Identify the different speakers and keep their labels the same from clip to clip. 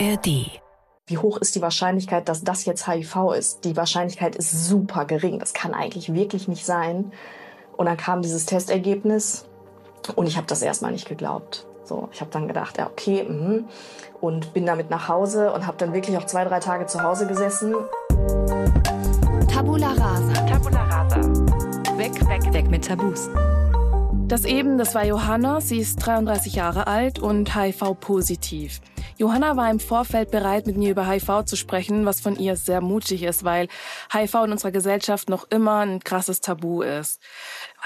Speaker 1: ARD.
Speaker 2: Wie hoch ist die Wahrscheinlichkeit, dass das jetzt HIV ist? Die Wahrscheinlichkeit ist super gering. Das kann eigentlich wirklich nicht sein. Und dann kam dieses Testergebnis und ich habe das erstmal nicht geglaubt. So, ich habe dann gedacht, ja, okay, mh. und bin damit nach Hause und habe dann wirklich auch zwei, drei Tage zu Hause gesessen.
Speaker 1: Tabula rasa. Tabula rasa. Weg, weg, weg mit Tabus.
Speaker 3: Das eben, das war Johanna. Sie ist 33 Jahre alt und HIV-positiv. Johanna war im Vorfeld bereit, mit mir über HIV zu sprechen, was von ihr sehr mutig ist, weil HIV in unserer Gesellschaft noch immer ein krasses Tabu ist.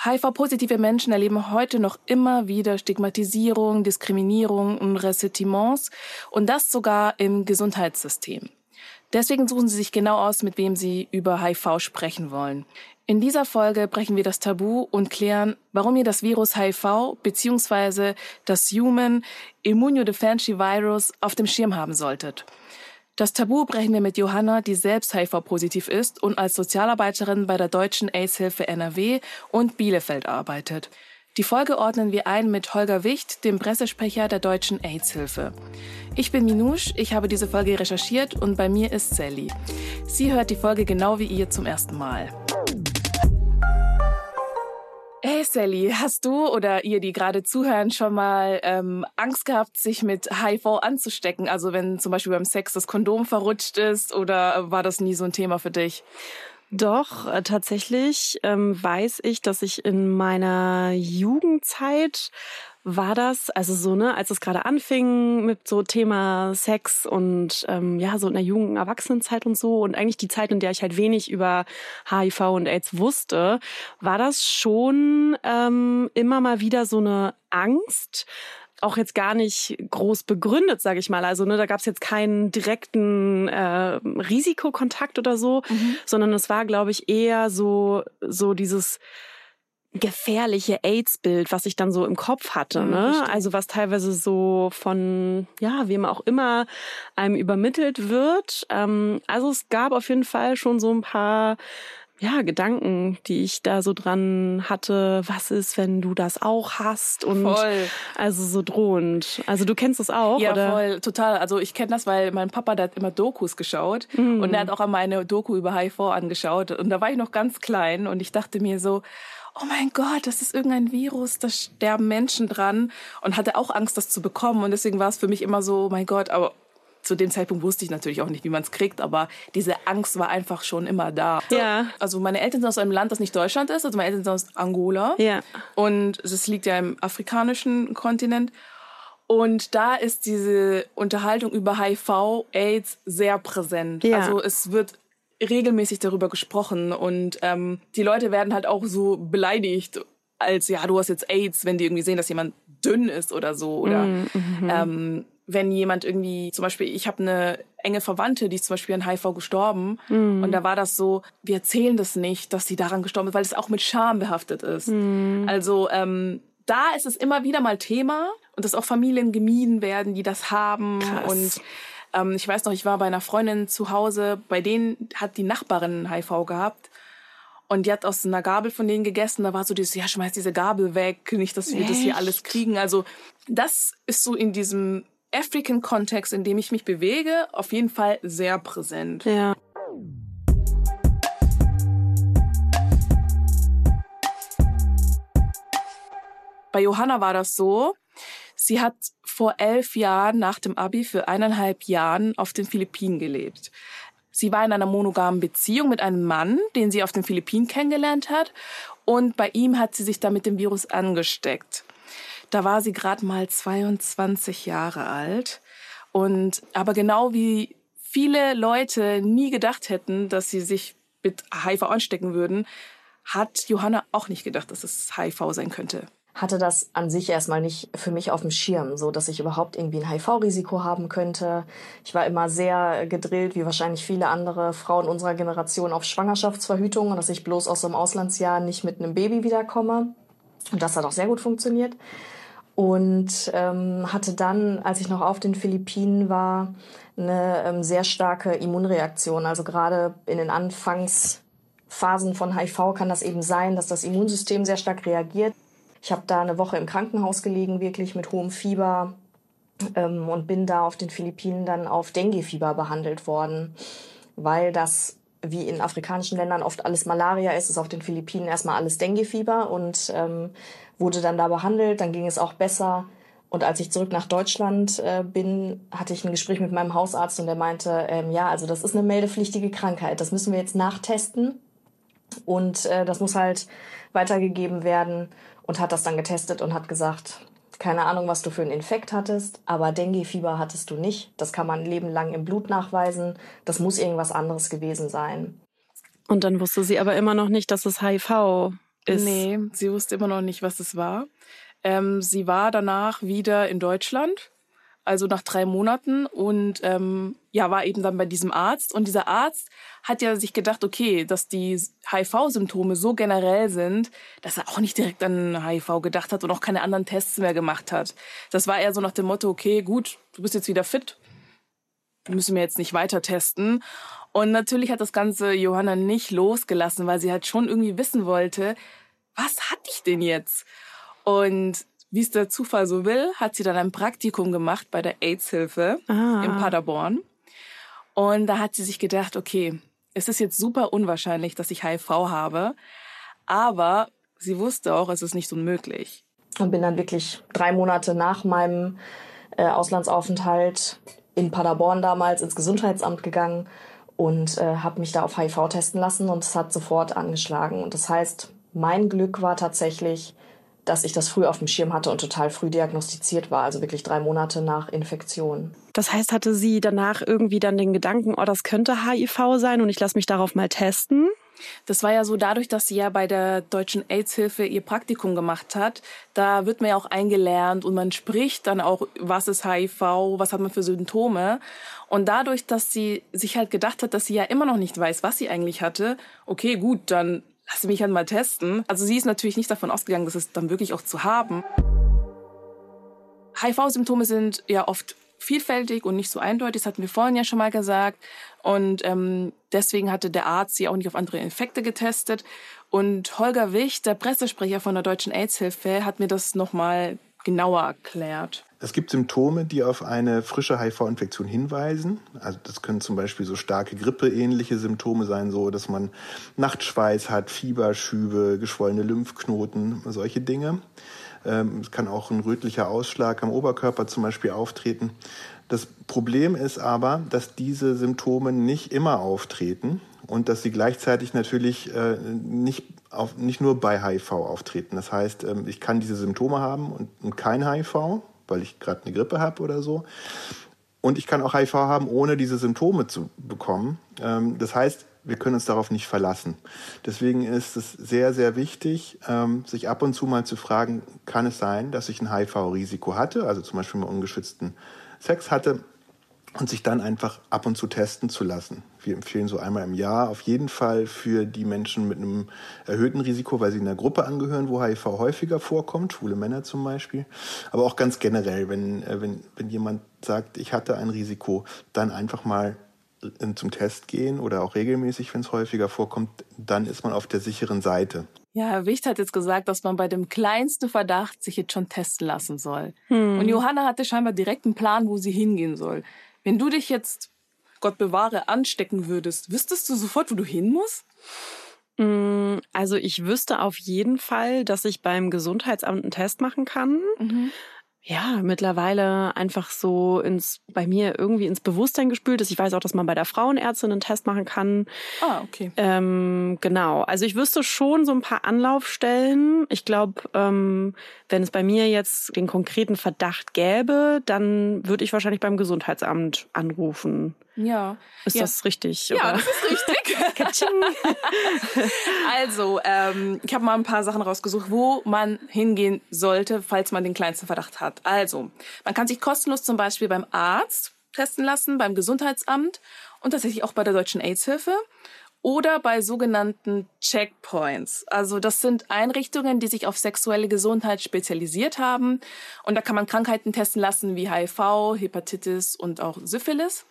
Speaker 3: HIV-positive Menschen erleben heute noch immer wieder Stigmatisierung, Diskriminierung und Ressentiments und das sogar im Gesundheitssystem. Deswegen suchen Sie sich genau aus, mit wem Sie über HIV sprechen wollen. In dieser Folge brechen wir das Tabu und klären, warum ihr das Virus HIV bzw. das Human Immunodeficiency Virus auf dem Schirm haben solltet. Das Tabu brechen wir mit Johanna, die selbst HIV-positiv ist und als Sozialarbeiterin bei der Deutschen AIDS-Hilfe NRW und Bielefeld arbeitet. Die Folge ordnen wir ein mit Holger Wicht, dem Pressesprecher der Deutschen AIDS-Hilfe. Ich bin Minouche, ich habe diese Folge recherchiert und bei mir ist Sally. Sie hört die Folge genau wie ihr zum ersten Mal. Hey Sally, hast du oder ihr, die gerade zuhören, schon mal ähm, Angst gehabt, sich mit HIV anzustecken? Also wenn zum Beispiel beim Sex das Kondom verrutscht ist oder war das nie so ein Thema für dich?
Speaker 4: Doch, äh, tatsächlich ähm, weiß ich, dass ich in meiner Jugendzeit war das, also so, ne, als es gerade anfing mit so Thema Sex und ähm, ja, so in der jungen Erwachsenenzeit und so und eigentlich die Zeit, in der ich halt wenig über HIV und AIDS wusste, war das schon ähm, immer mal wieder so eine Angst, auch jetzt gar nicht groß begründet, sage ich mal. Also ne, da gab es jetzt keinen direkten äh, Risikokontakt oder so, mhm. sondern es war, glaube ich, eher so so dieses gefährliche AIDS-Bild, was ich dann so im Kopf hatte. Mhm, ne? Also was teilweise so von, ja, wem auch immer einem übermittelt wird. Ähm, also es gab auf jeden Fall schon so ein paar ja, Gedanken, die ich da so dran hatte. Was ist, wenn du das auch hast? Und
Speaker 3: voll.
Speaker 4: also so drohend. Also du kennst das auch,
Speaker 3: ja,
Speaker 4: oder?
Speaker 3: voll, total. Also ich kenne das, weil mein Papa, der hat immer Dokus geschaut mhm. und er hat auch einmal eine Doku über HIV angeschaut. Und da war ich noch ganz klein und ich dachte mir so, oh mein Gott, das ist irgendein Virus, da sterben Menschen dran und hatte auch Angst, das zu bekommen. Und deswegen war es für mich immer so, oh mein Gott, aber zu dem Zeitpunkt wusste ich natürlich auch nicht, wie man es kriegt, aber diese Angst war einfach schon immer da.
Speaker 4: Ja.
Speaker 3: Also meine Eltern sind aus einem Land, das nicht Deutschland ist. Also meine Eltern sind aus Angola.
Speaker 4: Ja.
Speaker 3: Und es liegt ja im afrikanischen Kontinent. Und da ist diese Unterhaltung über HIV, AIDS sehr präsent.
Speaker 4: Ja.
Speaker 3: Also es wird regelmäßig darüber gesprochen und ähm, die Leute werden halt auch so beleidigt als ja du hast jetzt AIDS, wenn die irgendwie sehen, dass jemand dünn ist oder so oder
Speaker 4: Mhm.
Speaker 3: ähm, wenn jemand irgendwie zum Beispiel ich habe eine enge Verwandte, die ist zum Beispiel an HIV gestorben
Speaker 4: Mhm.
Speaker 3: und da war das so, wir erzählen das nicht, dass sie daran gestorben ist, weil es auch mit Scham behaftet ist.
Speaker 4: Mhm.
Speaker 3: Also ähm, da ist es immer wieder mal Thema und dass auch Familien gemieden werden, die das haben
Speaker 4: Krass.
Speaker 3: und ähm, ich weiß noch, ich war bei einer Freundin zu Hause, bei denen hat die Nachbarin HIV gehabt. Und die hat aus einer Gabel von denen gegessen. Da war so dieses, ja, schmeiß diese Gabel weg, nicht, dass wir das hier
Speaker 4: Echt?
Speaker 3: alles kriegen. Also das ist so in diesem African-Kontext, in dem ich mich bewege, auf jeden Fall sehr präsent.
Speaker 4: Ja.
Speaker 3: Bei Johanna war das so, sie hat vor elf Jahren nach dem Abi für eineinhalb Jahren auf den Philippinen gelebt. Sie war in einer monogamen Beziehung mit einem Mann, den sie auf den Philippinen kennengelernt hat. Und bei ihm hat sie sich da mit dem Virus angesteckt. Da war sie gerade mal 22 Jahre alt. Und aber genau wie viele Leute nie gedacht hätten, dass sie sich mit HIV anstecken würden, hat Johanna auch nicht gedacht, dass es HIV sein könnte.
Speaker 2: hatte das an sich erstmal nicht für mich auf dem Schirm, so dass ich überhaupt irgendwie ein HIV-Risiko haben könnte. Ich war immer sehr gedrillt, wie wahrscheinlich viele andere Frauen unserer Generation, auf Schwangerschaftsverhütung und dass ich bloß aus so einem Auslandsjahr nicht mit einem Baby wiederkomme. Und das hat auch sehr gut funktioniert. Und ähm, hatte dann, als ich noch auf den Philippinen war, eine ähm, sehr starke Immunreaktion. Also gerade in den Anfangsphasen von HIV kann das eben sein, dass das Immunsystem sehr stark reagiert. Ich habe da eine Woche im Krankenhaus gelegen, wirklich mit hohem Fieber, ähm, und bin da auf den Philippinen dann auf Dengue-Fieber behandelt worden, weil das wie in afrikanischen Ländern oft alles Malaria ist, ist auf den Philippinen erstmal alles Dengue-Fieber und ähm, wurde dann da behandelt. Dann ging es auch besser. Und als ich zurück nach Deutschland äh, bin, hatte ich ein Gespräch mit meinem Hausarzt und der meinte, ähm, ja, also das ist eine meldepflichtige Krankheit. Das müssen wir jetzt nachtesten und äh, das muss halt weitergegeben werden und hat das dann getestet und hat gesagt, keine Ahnung, was du für einen Infekt hattest, aber Dengue-Fieber hattest du nicht. Das kann man ein Leben lang im Blut nachweisen. Das muss irgendwas anderes gewesen sein.
Speaker 4: Und dann wusste sie aber immer noch nicht, dass es HIV ist.
Speaker 3: Nee, sie wusste immer noch nicht, was es war. Ähm, sie war danach wieder in Deutschland, also nach drei Monaten und ähm, ja, war eben dann bei diesem Arzt. Und dieser Arzt hat ja sich gedacht, okay, dass die HIV-Symptome so generell sind, dass er auch nicht direkt an HIV gedacht hat und auch keine anderen Tests mehr gemacht hat. Das war eher so nach dem Motto, okay, gut, du bist jetzt wieder fit, müssen wir jetzt nicht weiter testen. Und natürlich hat das Ganze Johanna nicht losgelassen, weil sie halt schon irgendwie wissen wollte, was hatte ich denn jetzt? Und wie es der Zufall so will, hat sie dann ein Praktikum gemacht bei der AIDS-Hilfe ah. in Paderborn. Und da hat sie sich gedacht, okay, es ist jetzt super unwahrscheinlich, dass ich HIV habe, aber sie wusste auch, es ist nicht unmöglich.
Speaker 2: Und bin dann wirklich drei Monate nach meinem äh, Auslandsaufenthalt in Paderborn damals ins Gesundheitsamt gegangen und äh, habe mich da auf HIV testen lassen und es hat sofort angeschlagen. Und das heißt, mein Glück war tatsächlich, dass ich das früh auf dem Schirm hatte und total früh diagnostiziert war, also wirklich drei Monate nach Infektion.
Speaker 4: Das heißt, hatte sie danach irgendwie dann den Gedanken, oh, das könnte HIV sein und ich lasse mich darauf mal testen?
Speaker 3: Das war ja so dadurch, dass sie ja bei der Deutschen AIDS-Hilfe ihr Praktikum gemacht hat. Da wird man ja auch eingelernt und man spricht dann auch, was ist HIV, was hat man für Symptome. Und dadurch, dass sie sich halt gedacht hat, dass sie ja immer noch nicht weiß, was sie eigentlich hatte, okay, gut, dann lass mich halt mal testen. Also sie ist natürlich nicht davon ausgegangen, dass es dann wirklich auch zu haben. HIV-Symptome sind ja oft vielfältig und nicht so eindeutig. Das hatten wir vorhin ja schon mal gesagt. Und ähm, deswegen hatte der Arzt sie auch nicht auf andere Infekte getestet. Und Holger Wicht, der Pressesprecher von der Deutschen AIDS-Hilfe, hat mir das nochmal genauer erklärt.
Speaker 5: Es gibt Symptome, die auf eine frische HIV-Infektion hinweisen. Also das können zum Beispiel so starke Grippe-ähnliche Symptome sein, so dass man Nachtschweiß hat, Fieberschübe, geschwollene Lymphknoten, solche Dinge. Ähm, es kann auch ein rötlicher Ausschlag am Oberkörper zum Beispiel auftreten. Das Problem ist aber, dass diese Symptome nicht immer auftreten und dass sie gleichzeitig natürlich äh, nicht, auf, nicht nur bei HIV auftreten. Das heißt, ähm, ich kann diese Symptome haben und, und kein HIV, weil ich gerade eine Grippe habe oder so. Und ich kann auch HIV haben, ohne diese Symptome zu bekommen. Ähm, das heißt, wir können uns darauf nicht verlassen. Deswegen ist es sehr, sehr wichtig, ähm, sich ab und zu mal zu fragen, kann es sein, dass ich ein HIV-Risiko hatte, also zum Beispiel mal ungeschützten Sex hatte und sich dann einfach ab und zu testen zu lassen. Wir empfehlen so einmal im Jahr auf jeden Fall für die Menschen mit einem erhöhten Risiko, weil sie in einer Gruppe angehören, wo HIV häufiger vorkommt, schwule Männer zum Beispiel. Aber auch ganz generell, wenn, äh, wenn, wenn jemand sagt, ich hatte ein Risiko, dann einfach mal äh, zum Test gehen oder auch regelmäßig, wenn es häufiger vorkommt, dann ist man auf der sicheren Seite.
Speaker 3: Ja, Herr Wicht hat jetzt gesagt, dass man bei dem kleinsten Verdacht sich jetzt schon testen lassen soll. Hm. Und Johanna hatte scheinbar direkt einen Plan, wo sie hingehen soll. Wenn du dich jetzt, Gott bewahre, anstecken würdest, wüsstest du sofort, wo du hin musst?
Speaker 4: Mm, also ich wüsste auf jeden Fall, dass ich beim Gesundheitsamt einen Test machen kann. Mhm ja, mittlerweile einfach so ins, bei mir irgendwie ins Bewusstsein gespült ist. Ich weiß auch, dass man bei der Frauenärztin einen Test machen kann.
Speaker 3: Ah, okay.
Speaker 4: Ähm, genau. Also ich wüsste schon so ein paar Anlaufstellen. Ich glaube, ähm, wenn es bei mir jetzt den konkreten Verdacht gäbe, dann würde ich wahrscheinlich beim Gesundheitsamt anrufen.
Speaker 3: Ja.
Speaker 4: Ist
Speaker 3: ja.
Speaker 4: das richtig?
Speaker 3: Ja, oder? das ist richtig. also, ähm, ich habe mal ein paar Sachen rausgesucht, wo man hingehen sollte, falls man den kleinsten Verdacht hat. Also, man kann sich kostenlos zum Beispiel beim Arzt testen lassen, beim Gesundheitsamt und tatsächlich auch bei der Deutschen AIDS-Hilfe oder bei sogenannten Checkpoints. Also das sind Einrichtungen, die sich auf sexuelle Gesundheit spezialisiert haben. Und da kann man Krankheiten testen lassen wie HIV, Hepatitis und auch Syphilis.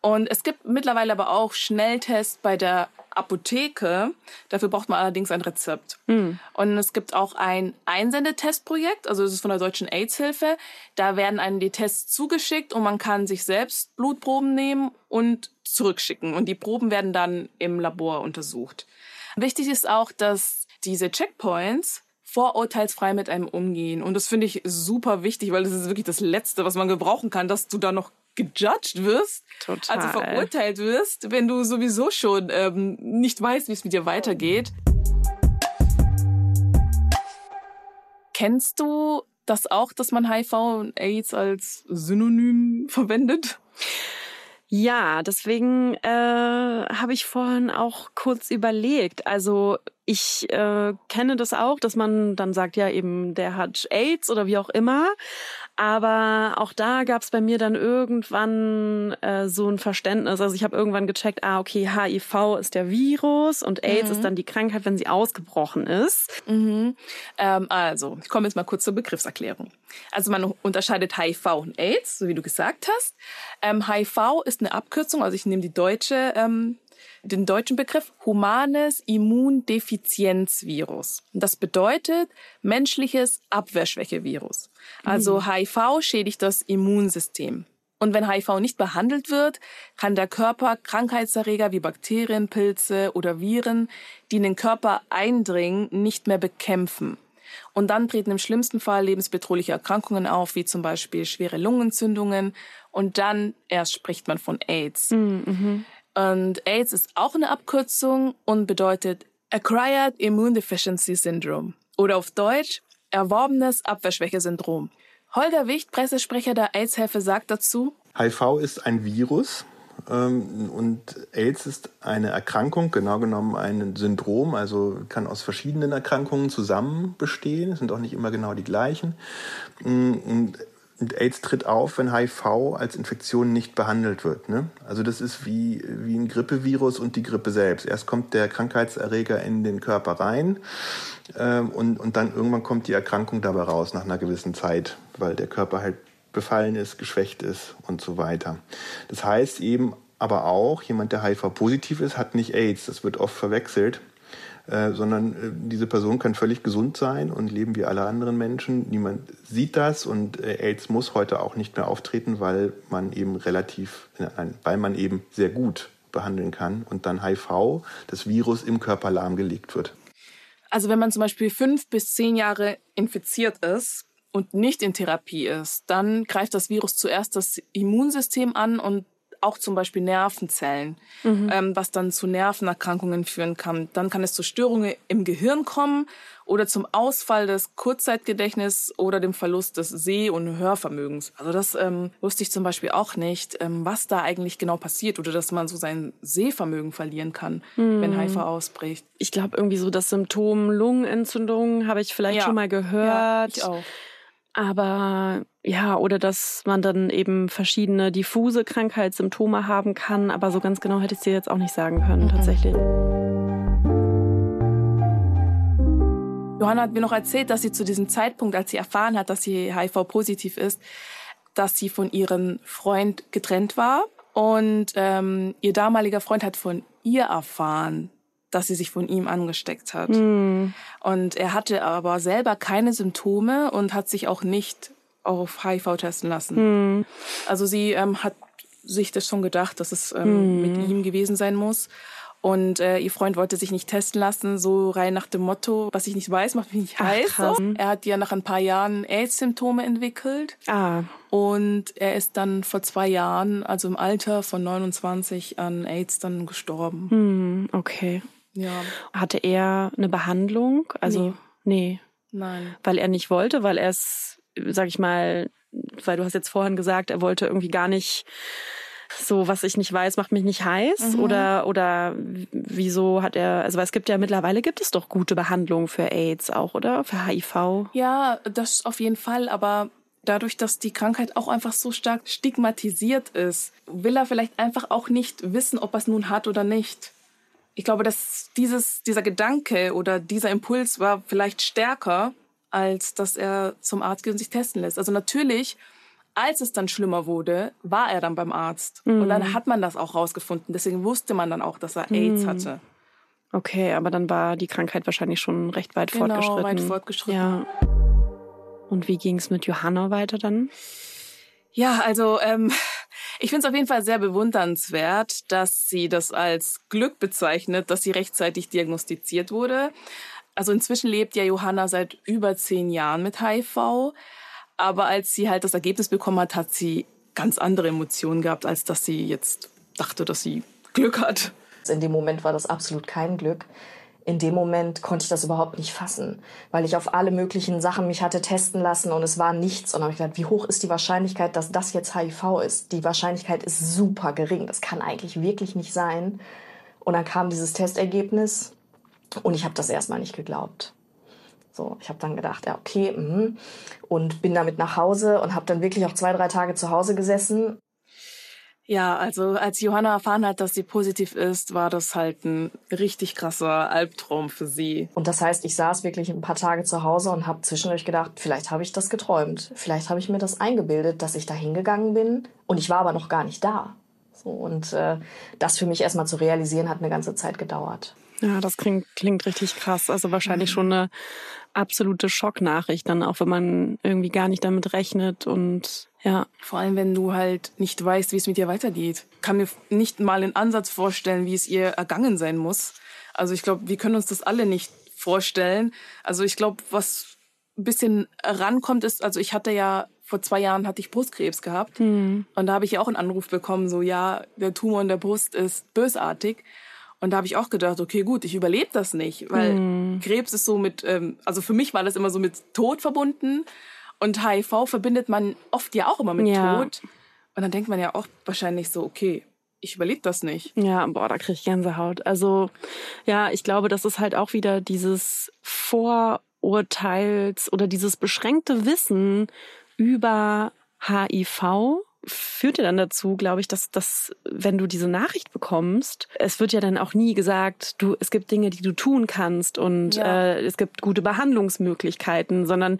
Speaker 3: Und es gibt mittlerweile aber auch Schnelltests bei der Apotheke. Dafür braucht man allerdings ein Rezept. Mhm. Und es gibt auch ein Einsendetestprojekt, also das ist von der Deutschen AIDS-Hilfe. Da werden einem die Tests zugeschickt und man kann sich selbst Blutproben nehmen und zurückschicken. Und die Proben werden dann im Labor untersucht. Wichtig ist auch, dass diese Checkpoints vorurteilsfrei mit einem umgehen. Und das finde ich super wichtig, weil das ist wirklich das Letzte, was man gebrauchen kann, dass du da noch gejudged wirst,
Speaker 4: Total.
Speaker 3: also verurteilt wirst, wenn du sowieso schon ähm, nicht weißt, wie es mit dir weitergeht. Kennst du das auch, dass man HIV und AIDS als Synonym verwendet?
Speaker 4: Ja, deswegen äh, habe ich vorhin auch kurz überlegt. Also ich äh, kenne das auch, dass man dann sagt, ja eben, der hat AIDS oder wie auch immer. Aber auch da gab es bei mir dann irgendwann äh, so ein Verständnis. Also ich habe irgendwann gecheckt, ah, okay, HIV ist der Virus und AIDS mhm. ist dann die Krankheit, wenn sie ausgebrochen ist.
Speaker 3: Mhm. Ähm, also, ich komme jetzt mal kurz zur Begriffserklärung. Also man unterscheidet HIV und AIDS, so wie du gesagt hast. Ähm, HIV ist eine Abkürzung, also ich nehme die deutsche ähm, den deutschen Begriff humanes Immundefizienzvirus. Das bedeutet menschliches Abwehrschwächevirus. Also mhm. HIV schädigt das Immunsystem. Und wenn HIV nicht behandelt wird, kann der Körper Krankheitserreger wie Bakterien, Pilze oder Viren, die in den Körper eindringen, nicht mehr bekämpfen. Und dann treten im schlimmsten Fall lebensbedrohliche Erkrankungen auf, wie zum Beispiel schwere Lungenentzündungen. Und dann erst spricht man von AIDS. Mhm. mhm. Und AIDS ist auch eine Abkürzung und bedeutet Acquired Immune Deficiency Syndrome oder auf Deutsch erworbenes Abwehrschwäche-Syndrom. Holger Wicht, Pressesprecher der AIDS-Hilfe, sagt dazu,
Speaker 5: HIV ist ein Virus ähm, und AIDS ist eine Erkrankung, genau genommen ein Syndrom, also kann aus verschiedenen Erkrankungen zusammen bestehen, sind auch nicht immer genau die gleichen. Mm, und und AIDS tritt auf, wenn HIV als Infektion nicht behandelt wird. Ne? Also das ist wie, wie ein Grippevirus und die Grippe selbst. Erst kommt der Krankheitserreger in den Körper rein ähm, und, und dann irgendwann kommt die Erkrankung dabei raus nach einer gewissen Zeit, weil der Körper halt befallen ist, geschwächt ist und so weiter. Das heißt eben aber auch, jemand, der HIV-positiv ist, hat nicht AIDS. Das wird oft verwechselt. Äh, sondern äh, diese Person kann völlig gesund sein und leben wie alle anderen Menschen. Niemand sieht das und äh, AIDS muss heute auch nicht mehr auftreten, weil man eben relativ, nein, weil man eben sehr gut behandeln kann und dann HIV, das Virus im Körper lahmgelegt wird.
Speaker 3: Also wenn man zum Beispiel fünf bis zehn Jahre infiziert ist und nicht in Therapie ist, dann greift das Virus zuerst das Immunsystem an und auch zum Beispiel Nervenzellen, mhm. ähm, was dann zu Nervenerkrankungen führen kann. Dann kann es zu Störungen im Gehirn kommen oder zum Ausfall des Kurzzeitgedächtnisses oder dem Verlust des Seh- und Hörvermögens. Also das ähm, wusste ich zum Beispiel auch nicht, ähm, was da eigentlich genau passiert oder dass man so sein Sehvermögen verlieren kann, mhm. wenn HIV ausbricht.
Speaker 4: Ich glaube irgendwie so das Symptom Lungenentzündung habe ich vielleicht ja. schon mal gehört. Ja,
Speaker 3: ich auch.
Speaker 4: Aber ja, oder dass man dann eben verschiedene diffuse Krankheitssymptome haben kann, aber so ganz genau hätte ich dir jetzt auch nicht sagen können, mhm. tatsächlich.
Speaker 3: Johanna hat mir noch erzählt, dass sie zu diesem Zeitpunkt, als sie erfahren hat, dass sie HIV-positiv ist, dass sie von ihrem Freund getrennt war. Und ähm, ihr damaliger Freund hat von ihr erfahren, dass sie sich von ihm angesteckt hat. Mhm. Und er hatte aber selber keine Symptome und hat sich auch nicht auf HIV testen lassen. Mhm. Also sie ähm, hat sich das schon gedacht, dass es ähm, mhm. mit ihm gewesen sein muss. Und äh, ihr Freund wollte sich nicht testen lassen, so rein nach dem Motto, was ich nicht weiß, macht mich nicht heiß. Ach, er hat ja nach ein paar Jahren AIDS-Symptome entwickelt.
Speaker 4: Ah.
Speaker 3: Und er ist dann vor zwei Jahren, also im Alter von 29, an AIDS dann gestorben.
Speaker 4: Hm, okay.
Speaker 3: Ja.
Speaker 4: Hatte er eine Behandlung? Also, nee.
Speaker 3: nee. Nein.
Speaker 4: Weil er nicht wollte, weil er es, sag ich mal, weil du hast jetzt vorhin gesagt, er wollte irgendwie gar nicht so, was ich nicht weiß, macht mich nicht heiß mhm. oder oder wieso hat er also weil es gibt ja mittlerweile gibt es doch gute Behandlungen für AIDS auch, oder? Für HIV?
Speaker 3: Ja, das auf jeden Fall, aber dadurch, dass die Krankheit auch einfach so stark stigmatisiert ist, will er vielleicht einfach auch nicht wissen, ob er es nun hat oder nicht ich glaube, dass dieses, dieser Gedanke oder dieser Impuls war vielleicht stärker, als dass er zum Arzt geht und sich testen lässt. Also natürlich als es dann schlimmer wurde, war er dann beim Arzt. Mhm. Und dann mhm. hat man das auch rausgefunden. Deswegen wusste man dann auch, dass er AIDS mhm. hatte.
Speaker 4: Okay, aber dann war die Krankheit wahrscheinlich schon recht weit
Speaker 3: genau,
Speaker 4: fortgeschritten.
Speaker 3: weit fortgeschritten.
Speaker 4: Ja. Und wie ging es mit Johanna weiter dann?
Speaker 3: Ja, also ähm, ich finde es auf jeden Fall sehr bewundernswert, dass sie das als Glück bezeichnet, dass sie rechtzeitig diagnostiziert wurde. Also inzwischen lebt ja Johanna seit über zehn Jahren mit HIV. Aber als sie halt das Ergebnis bekommen hat, hat sie ganz andere Emotionen gehabt, als dass sie jetzt dachte, dass sie Glück hat.
Speaker 2: In dem Moment war das absolut kein Glück. In dem Moment konnte ich das überhaupt nicht fassen, weil ich auf alle möglichen Sachen mich hatte testen lassen und es war nichts. Und dann habe ich gedacht, wie hoch ist die Wahrscheinlichkeit, dass das jetzt HIV ist? Die Wahrscheinlichkeit ist super gering. Das kann eigentlich wirklich nicht sein. Und dann kam dieses Testergebnis und ich habe das erstmal nicht geglaubt. So, ich habe dann gedacht, ja, okay, mh. und bin damit nach Hause und habe dann wirklich auch zwei, drei Tage zu Hause gesessen.
Speaker 3: Ja, also als Johanna erfahren hat, dass sie positiv ist, war das halt ein richtig krasser Albtraum für sie.
Speaker 2: Und das heißt, ich saß wirklich ein paar Tage zu Hause und habe zwischendurch gedacht, vielleicht habe ich das geträumt. Vielleicht habe ich mir das eingebildet, dass ich da hingegangen bin und ich war aber noch gar nicht da. So, und äh, das für mich erstmal zu realisieren, hat eine ganze Zeit gedauert.
Speaker 4: Ja, das klingt, klingt richtig krass. Also wahrscheinlich mhm. schon eine absolute Schocknachricht, dann auch wenn man irgendwie gar nicht damit rechnet und ja.
Speaker 3: Vor allem, wenn du halt nicht weißt, wie es mit ihr weitergeht. Kann mir nicht mal einen Ansatz vorstellen, wie es ihr ergangen sein muss. Also ich glaube, wir können uns das alle nicht vorstellen. Also ich glaube, was ein bisschen rankommt, ist, also ich hatte ja vor zwei Jahren hatte ich Brustkrebs gehabt mhm. und da habe ich ja auch einen Anruf bekommen, so ja, der Tumor in der Brust ist bösartig. Und da habe ich auch gedacht, okay, gut, ich überlebe das nicht, weil mm. Krebs ist so mit, ähm, also für mich war das immer so mit Tod verbunden und HIV verbindet man oft ja auch immer mit ja. Tod. Und dann denkt man ja auch wahrscheinlich so, okay, ich überlebe das nicht.
Speaker 4: Ja, boah, da kriege ich Gänsehaut. Also ja, ich glaube, das ist halt auch wieder dieses Vorurteils oder dieses beschränkte Wissen über HIV führt ja dann dazu, glaube ich, dass, dass wenn du diese Nachricht bekommst, es wird ja dann auch nie gesagt, du, es gibt Dinge, die du tun kannst und ja. äh, es gibt gute Behandlungsmöglichkeiten, sondern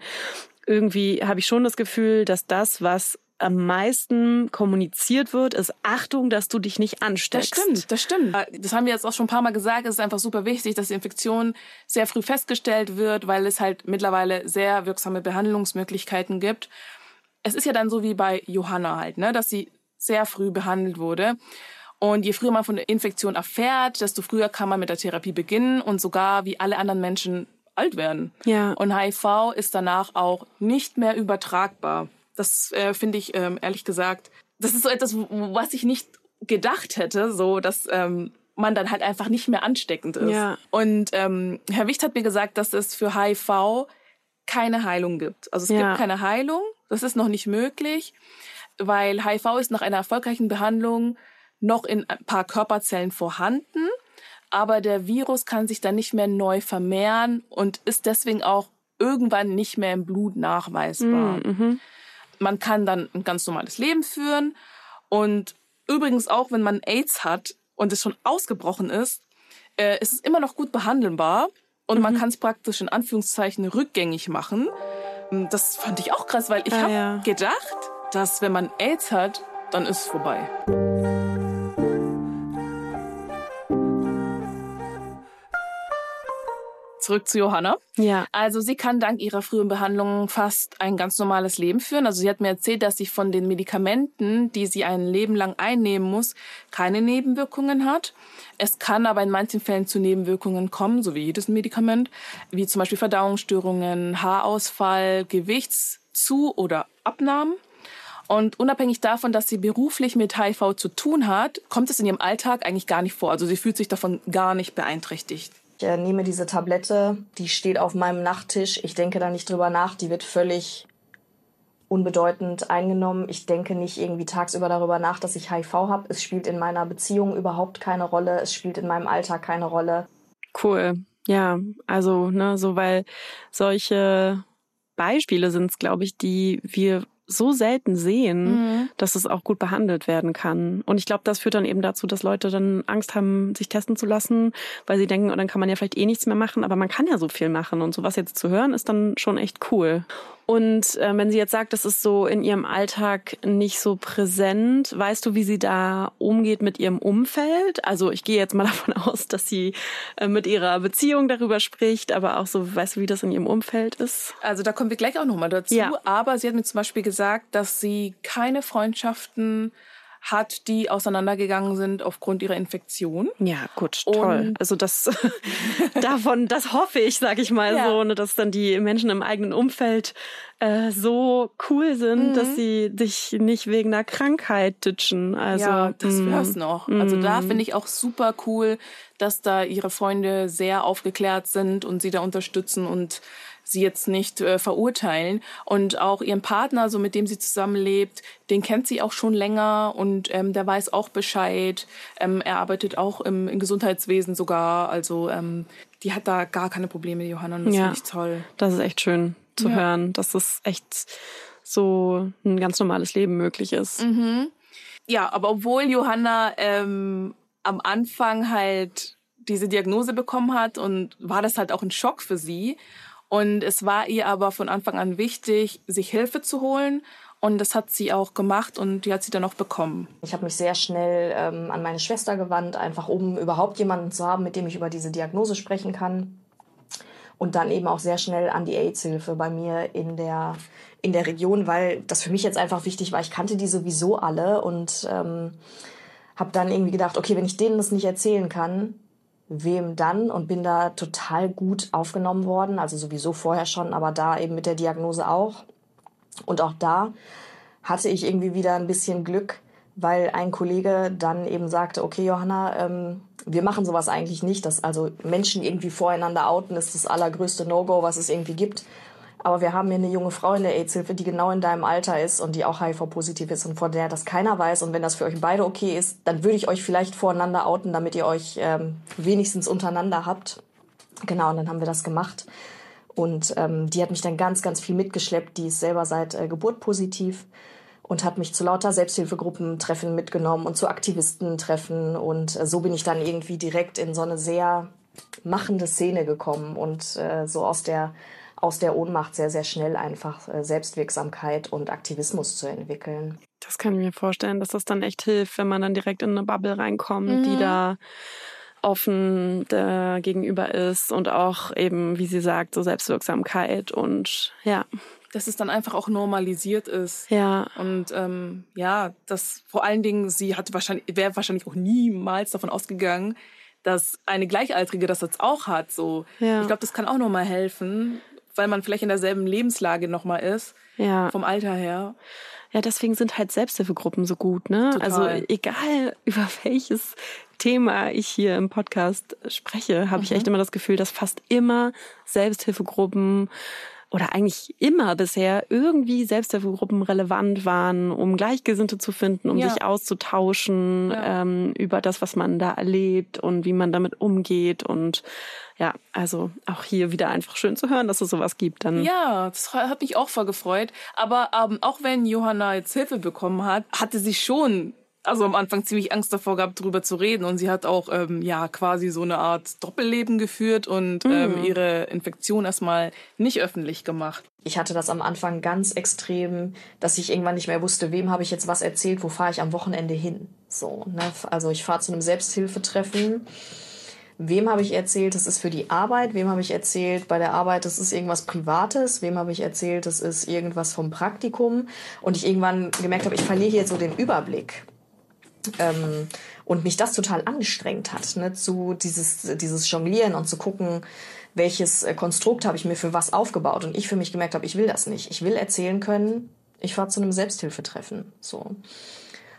Speaker 4: irgendwie habe ich schon das Gefühl, dass das, was am meisten kommuniziert wird, ist Achtung, dass du dich nicht ansteckst.
Speaker 3: Das stimmt, das stimmt. Das haben wir jetzt auch schon ein paar Mal gesagt. Es ist einfach super wichtig, dass die Infektion sehr früh festgestellt wird, weil es halt mittlerweile sehr wirksame Behandlungsmöglichkeiten gibt es ist ja dann so wie bei Johanna halt, ne, dass sie sehr früh behandelt wurde. Und je früher man von der Infektion erfährt, desto früher kann man mit der Therapie beginnen und sogar wie alle anderen Menschen alt werden.
Speaker 4: Ja.
Speaker 3: Und HIV ist danach auch nicht mehr übertragbar. Das äh, finde ich ähm, ehrlich gesagt, das ist so etwas, was ich nicht gedacht hätte, so dass ähm, man dann halt einfach nicht mehr ansteckend ist.
Speaker 4: Ja.
Speaker 3: Und ähm, Herr Wicht hat mir gesagt, dass es für HIV keine Heilung gibt. Also es ja. gibt keine Heilung. Das ist noch nicht möglich, weil HIV ist nach einer erfolgreichen Behandlung noch in ein paar Körperzellen vorhanden, aber der Virus kann sich dann nicht mehr neu vermehren und ist deswegen auch irgendwann nicht mehr im Blut nachweisbar.
Speaker 4: Mm, mhm.
Speaker 3: Man kann dann ein ganz normales Leben führen und übrigens auch, wenn man AIDS hat und es schon ausgebrochen ist, äh, ist es immer noch gut behandelbar und mhm. man kann es praktisch in Anführungszeichen rückgängig machen. Ähm, das fand ich auch krass, weil ich ah, habe ja. gedacht, dass wenn man AIDS hat, dann ist es vorbei. Zurück zu Johanna.
Speaker 4: Ja.
Speaker 3: Also sie kann dank ihrer frühen Behandlung fast ein ganz normales Leben führen. Also sie hat mir erzählt, dass sie von den Medikamenten, die sie ein Leben lang einnehmen muss, keine Nebenwirkungen hat. Es kann aber in manchen Fällen zu Nebenwirkungen kommen, so wie jedes Medikament, wie zum Beispiel Verdauungsstörungen, Haarausfall, Gewichtszu- oder Abnahmen. Und unabhängig davon, dass sie beruflich mit HIV zu tun hat, kommt es in ihrem Alltag eigentlich gar nicht vor. Also sie fühlt sich davon gar nicht beeinträchtigt.
Speaker 2: Äh, nehme diese Tablette, die steht auf meinem Nachttisch. Ich denke da nicht drüber nach. Die wird völlig unbedeutend eingenommen. Ich denke nicht irgendwie tagsüber darüber nach, dass ich HIV habe. Es spielt in meiner Beziehung überhaupt keine Rolle. Es spielt in meinem Alltag keine Rolle.
Speaker 4: Cool. Ja, also, ne, so weil solche Beispiele sind es, glaube ich, die wir so selten sehen, mhm. dass es auch gut behandelt werden kann. Und ich glaube, das führt dann eben dazu, dass Leute dann Angst haben, sich testen zu lassen, weil sie denken, oh, dann kann man ja vielleicht eh nichts mehr machen, aber man kann ja so viel machen. Und sowas jetzt zu hören, ist dann schon echt cool. Und äh, wenn sie jetzt sagt, das ist so in ihrem Alltag nicht so präsent, weißt du, wie sie da umgeht mit ihrem Umfeld? Also ich gehe jetzt mal davon aus, dass sie äh, mit ihrer Beziehung darüber spricht, aber auch so, weißt du, wie das in ihrem Umfeld ist?
Speaker 3: Also da kommen wir gleich auch nochmal dazu. Ja. Aber sie hat mir zum Beispiel gesagt, dass sie keine Freundschaften hat, die auseinandergegangen sind aufgrund ihrer Infektion.
Speaker 4: Ja, gut, toll. Und also das davon, das hoffe ich, sag ich mal ja. so, ne, dass dann die Menschen im eigenen Umfeld äh, so cool sind, mhm. dass sie dich nicht wegen einer Krankheit ditchen. Also
Speaker 3: ja, das mhm. wär's noch. Also da mhm. finde ich auch super cool, dass da ihre Freunde sehr aufgeklärt sind und sie da unterstützen und sie jetzt nicht äh, verurteilen. Und auch ihren Partner, so mit dem sie zusammenlebt, den kennt sie auch schon länger und ähm, der weiß auch Bescheid. Ähm, er arbeitet auch im, im Gesundheitswesen sogar. Also ähm, die hat da gar keine Probleme, Johanna. Und das ja, finde ich toll.
Speaker 4: Das ist echt schön zu ja. hören, dass es echt so ein ganz normales Leben möglich ist.
Speaker 3: Mhm. Ja, aber obwohl Johanna ähm, am Anfang halt diese Diagnose bekommen hat und war das halt auch ein Schock für sie. Und es war ihr aber von Anfang an wichtig, sich Hilfe zu holen. Und das hat sie auch gemacht und die hat sie dann auch bekommen.
Speaker 2: Ich habe mich sehr schnell ähm, an meine Schwester gewandt, einfach um überhaupt jemanden zu haben, mit dem ich über diese Diagnose sprechen kann. Und dann eben auch sehr schnell an die AIDS-Hilfe bei mir in der, in der Region, weil das für mich jetzt einfach wichtig war. Ich kannte die sowieso alle und ähm, habe dann irgendwie gedacht, okay, wenn ich denen das nicht erzählen kann, wem dann und bin da total gut aufgenommen worden, also sowieso vorher schon, aber da eben mit der Diagnose auch. Und auch da hatte ich irgendwie wieder ein bisschen Glück, weil ein Kollege dann eben sagte, okay Johanna, ähm, wir machen sowas eigentlich nicht, dass also Menschen irgendwie voreinander outen ist das allergrößte No-Go, was es irgendwie gibt. Aber wir haben hier eine junge Frau in der AIDS-Hilfe, die genau in deinem Alter ist und die auch HIV-positiv ist und von der das keiner weiß. Und wenn das für euch beide okay ist, dann würde ich euch vielleicht voreinander outen, damit ihr euch ähm, wenigstens untereinander habt. Genau, und dann haben wir das gemacht. Und ähm, die hat mich dann ganz, ganz viel mitgeschleppt. Die ist selber seit äh, Geburt positiv und hat mich zu lauter Selbsthilfegruppentreffen mitgenommen und zu Aktivistentreffen. Und äh, so bin ich dann irgendwie direkt in so eine sehr machende Szene gekommen und äh, so aus der aus der Ohnmacht sehr, sehr schnell einfach äh, Selbstwirksamkeit und Aktivismus zu entwickeln.
Speaker 4: Das kann ich mir vorstellen, dass das dann echt hilft, wenn man dann direkt in eine Bubble reinkommt, mhm. die da offen gegenüber ist und auch eben, wie sie sagt, so Selbstwirksamkeit und ja.
Speaker 3: Dass es dann einfach auch normalisiert ist.
Speaker 4: Ja.
Speaker 3: Und ähm, ja, das vor allen Dingen, sie hatte wahrscheinlich, wäre wahrscheinlich auch niemals davon ausgegangen, dass eine Gleichaltrige das jetzt auch hat. So, ja. ich glaube, das kann auch nochmal helfen, weil man vielleicht in derselben Lebenslage nochmal ist. Ja. Vom Alter her.
Speaker 4: Ja, deswegen sind halt Selbsthilfegruppen so gut, ne? Total. Also egal über welches Thema ich hier im Podcast spreche, habe mhm. ich echt immer das Gefühl, dass fast immer Selbsthilfegruppen oder eigentlich immer bisher irgendwie Selbsthilfegruppen relevant waren, um Gleichgesinnte zu finden, um ja. sich auszutauschen ja. ähm, über das, was man da erlebt und wie man damit umgeht. Und ja, also auch hier wieder einfach schön zu hören, dass es sowas gibt. Dann
Speaker 3: ja, das hat mich auch voll gefreut. Aber ähm, auch wenn Johanna jetzt Hilfe bekommen hat, hatte sie schon also am Anfang ziemlich Angst davor gehabt, darüber zu reden. Und sie hat auch ähm, ja quasi so eine Art Doppelleben geführt und mhm. ähm, ihre Infektion erstmal nicht öffentlich gemacht.
Speaker 2: Ich hatte das am Anfang ganz extrem, dass ich irgendwann nicht mehr wusste, wem habe ich jetzt was erzählt, wo fahre ich am Wochenende hin. So, ne? Also ich fahre zu einem Selbsthilfetreffen. Wem habe ich erzählt, das ist für die Arbeit? Wem habe ich erzählt, bei der Arbeit, das ist irgendwas Privates? Wem habe ich erzählt, das ist irgendwas vom Praktikum? Und ich irgendwann gemerkt habe, ich verliere hier so den Überblick. Ähm, und mich das total angestrengt hat, ne, zu dieses, dieses Jonglieren und zu gucken, welches äh, Konstrukt habe ich mir für was aufgebaut. Und ich für mich gemerkt habe, ich will das nicht. Ich will erzählen können, ich fahre zu einem Selbsthilfetreffen. So.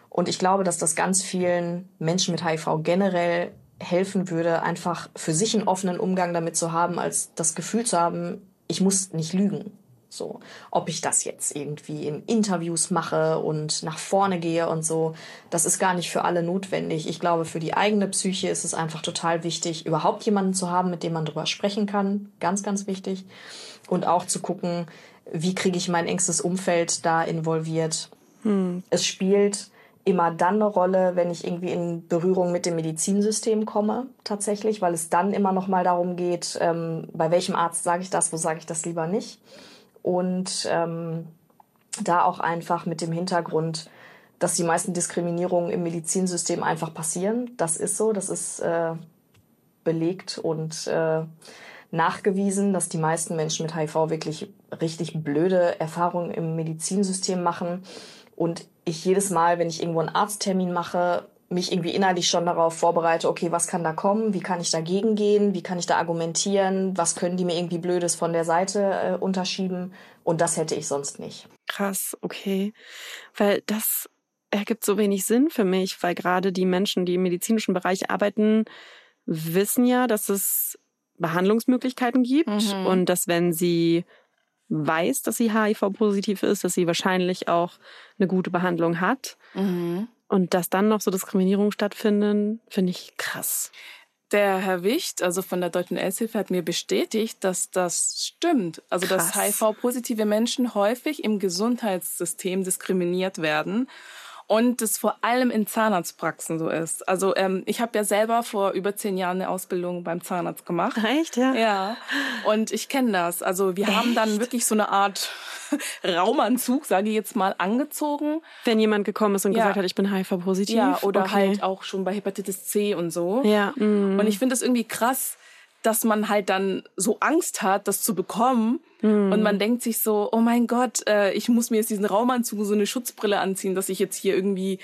Speaker 2: Und ich glaube, dass das ganz vielen Menschen mit HIV generell helfen würde, einfach für sich einen offenen Umgang damit zu haben, als das Gefühl zu haben, ich muss nicht lügen. So, ob ich das jetzt irgendwie in Interviews mache und nach vorne gehe und so, das ist gar nicht für alle notwendig. Ich glaube, für die eigene Psyche ist es einfach total wichtig, überhaupt jemanden zu haben, mit dem man drüber sprechen kann. Ganz, ganz wichtig. Und auch zu gucken, wie kriege ich mein engstes Umfeld da involviert. Hm. Es spielt immer dann eine Rolle, wenn ich irgendwie in Berührung mit dem Medizinsystem komme, tatsächlich, weil es dann immer noch mal darum geht, ähm, bei welchem Arzt sage ich das, wo sage ich das lieber nicht und ähm, da auch einfach mit dem Hintergrund, dass die meisten Diskriminierungen im Medizinsystem einfach passieren. Das ist so, das ist äh, belegt und äh, nachgewiesen, dass die meisten Menschen mit HIV wirklich richtig blöde Erfahrungen im Medizinsystem machen. Und ich jedes Mal, wenn ich irgendwo einen Arzttermin mache, mich irgendwie innerlich schon darauf vorbereite, okay, was kann da kommen, wie kann ich dagegen gehen, wie kann ich da argumentieren, was können die mir irgendwie Blödes von der Seite äh, unterschieben und das hätte ich sonst nicht.
Speaker 4: Krass, okay. Weil das ergibt so wenig Sinn für mich, weil gerade die Menschen, die im medizinischen Bereich arbeiten, wissen ja, dass es Behandlungsmöglichkeiten gibt mhm. und dass wenn sie weiß, dass sie HIV-positiv ist, dass sie wahrscheinlich auch eine gute Behandlung hat. Mhm. Und dass dann noch so Diskriminierungen stattfinden, finde ich krass.
Speaker 3: Der Herr Wicht, also von der Deutschen Aidshilfe, hat mir bestätigt, dass das stimmt. Also, Krass. dass HIV-positive Menschen häufig im Gesundheitssystem diskriminiert werden und das vor allem in Zahnarztpraxen so ist. Also ähm, ich habe ja selber vor über zehn Jahren eine Ausbildung beim Zahnarzt gemacht.
Speaker 4: Echt, ja?
Speaker 3: Ja. Und ich kenne das. Also wir Echt? haben dann wirklich so eine Art Raumanzug, sage ich jetzt mal, angezogen.
Speaker 4: Wenn jemand gekommen ist und ja. gesagt hat, ich bin HIV-positiv.
Speaker 3: Ja, oder okay. halt auch schon bei Hepatitis C und so.
Speaker 4: Ja.
Speaker 3: Mhm. Und ich finde das irgendwie krass, dass man halt dann so Angst hat, das zu bekommen. Mhm. Und man denkt sich so, oh mein Gott, äh, ich muss mir jetzt diesen Raumanzug, so eine Schutzbrille anziehen, dass ich jetzt hier irgendwie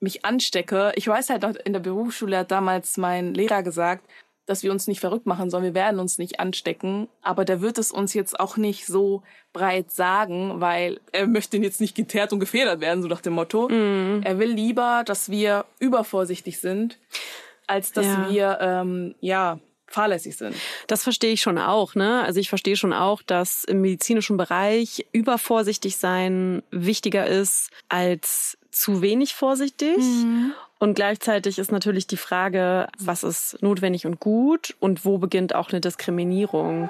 Speaker 3: mich anstecke. Ich weiß halt noch, in der Berufsschule hat damals mein Lehrer gesagt, dass wir uns nicht verrückt machen sollen, wir werden uns nicht anstecken. Aber der wird es uns jetzt auch nicht so breit sagen, weil er möchte jetzt nicht geteert und gefedert werden, so nach dem Motto. Mhm. Er will lieber, dass wir übervorsichtig sind, als dass ja. wir ähm, ja fahrlässig sind.
Speaker 4: Das verstehe ich schon auch. Ne? Also ich verstehe schon auch, dass im medizinischen Bereich übervorsichtig sein wichtiger ist als zu wenig vorsichtig. Mhm. Und gleichzeitig ist natürlich die Frage, was ist notwendig und gut und wo beginnt auch eine Diskriminierung.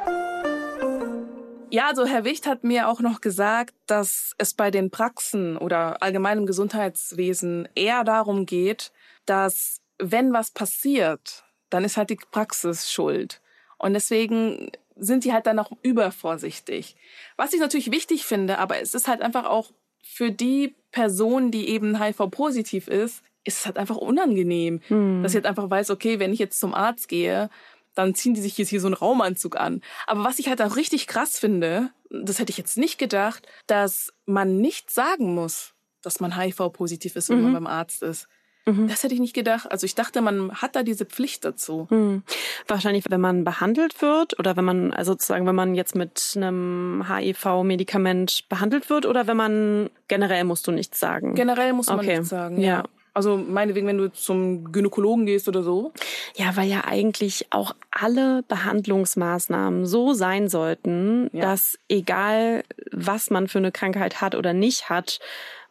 Speaker 3: Ja, also Herr Wicht hat mir auch noch gesagt, dass es bei den Praxen oder allgemeinem Gesundheitswesen eher darum geht, dass wenn was passiert, dann ist halt die Praxis schuld. Und deswegen sind die halt dann auch übervorsichtig. Was ich natürlich wichtig finde, aber es ist halt einfach auch für die Person, die eben HIV-positiv ist, ist es halt einfach unangenehm, hm. dass sie halt einfach weiß, okay, wenn ich jetzt zum Arzt gehe, dann ziehen die sich jetzt hier so einen Raumanzug an. Aber was ich halt auch richtig krass finde, das hätte ich jetzt nicht gedacht, dass man nicht sagen muss, dass man HIV-positiv ist, wenn mhm. man beim Arzt ist. Mhm. Das hätte ich nicht gedacht. Also ich dachte, man hat da diese Pflicht dazu.
Speaker 4: Mhm. Wahrscheinlich, wenn man behandelt wird oder wenn man, also sozusagen, wenn man jetzt mit einem HIV-Medikament behandelt wird oder wenn man generell musst du nichts sagen.
Speaker 3: Generell muss man okay. nichts sagen. Ja. ja. Also meinetwegen, wenn du zum Gynäkologen gehst oder so?
Speaker 4: Ja, weil ja eigentlich auch alle Behandlungsmaßnahmen so sein sollten, ja. dass egal was man für eine Krankheit hat oder nicht hat,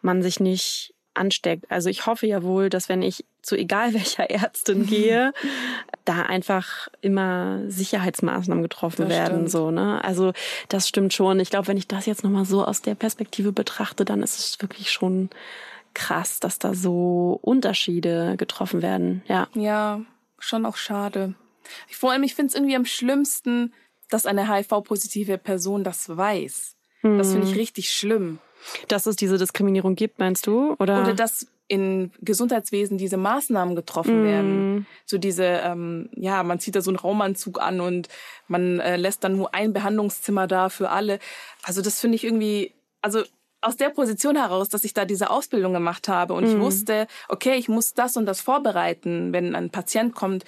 Speaker 4: man sich nicht ansteckt. Also ich hoffe ja wohl, dass wenn ich zu egal welcher Ärztin gehe, da einfach immer Sicherheitsmaßnahmen getroffen das werden. Stimmt. So, ne? Also das stimmt schon. Ich glaube, wenn ich das jetzt nochmal so aus der Perspektive betrachte, dann ist es wirklich schon krass, dass da so Unterschiede getroffen werden. Ja.
Speaker 3: Ja, schon auch schade. Vor allem, ich finde es irgendwie am schlimmsten, dass eine HIV-positive Person das weiß. Hm. Das finde ich richtig schlimm.
Speaker 4: Dass es diese Diskriminierung gibt, meinst du? Oder,
Speaker 3: Oder dass in Gesundheitswesen diese Maßnahmen getroffen mm. werden. So diese, ähm, ja, man zieht da so einen Raumanzug an und man äh, lässt dann nur ein Behandlungszimmer da für alle. Also das finde ich irgendwie, also aus der Position heraus, dass ich da diese Ausbildung gemacht habe und mm. ich wusste, okay, ich muss das und das vorbereiten, wenn ein Patient kommt,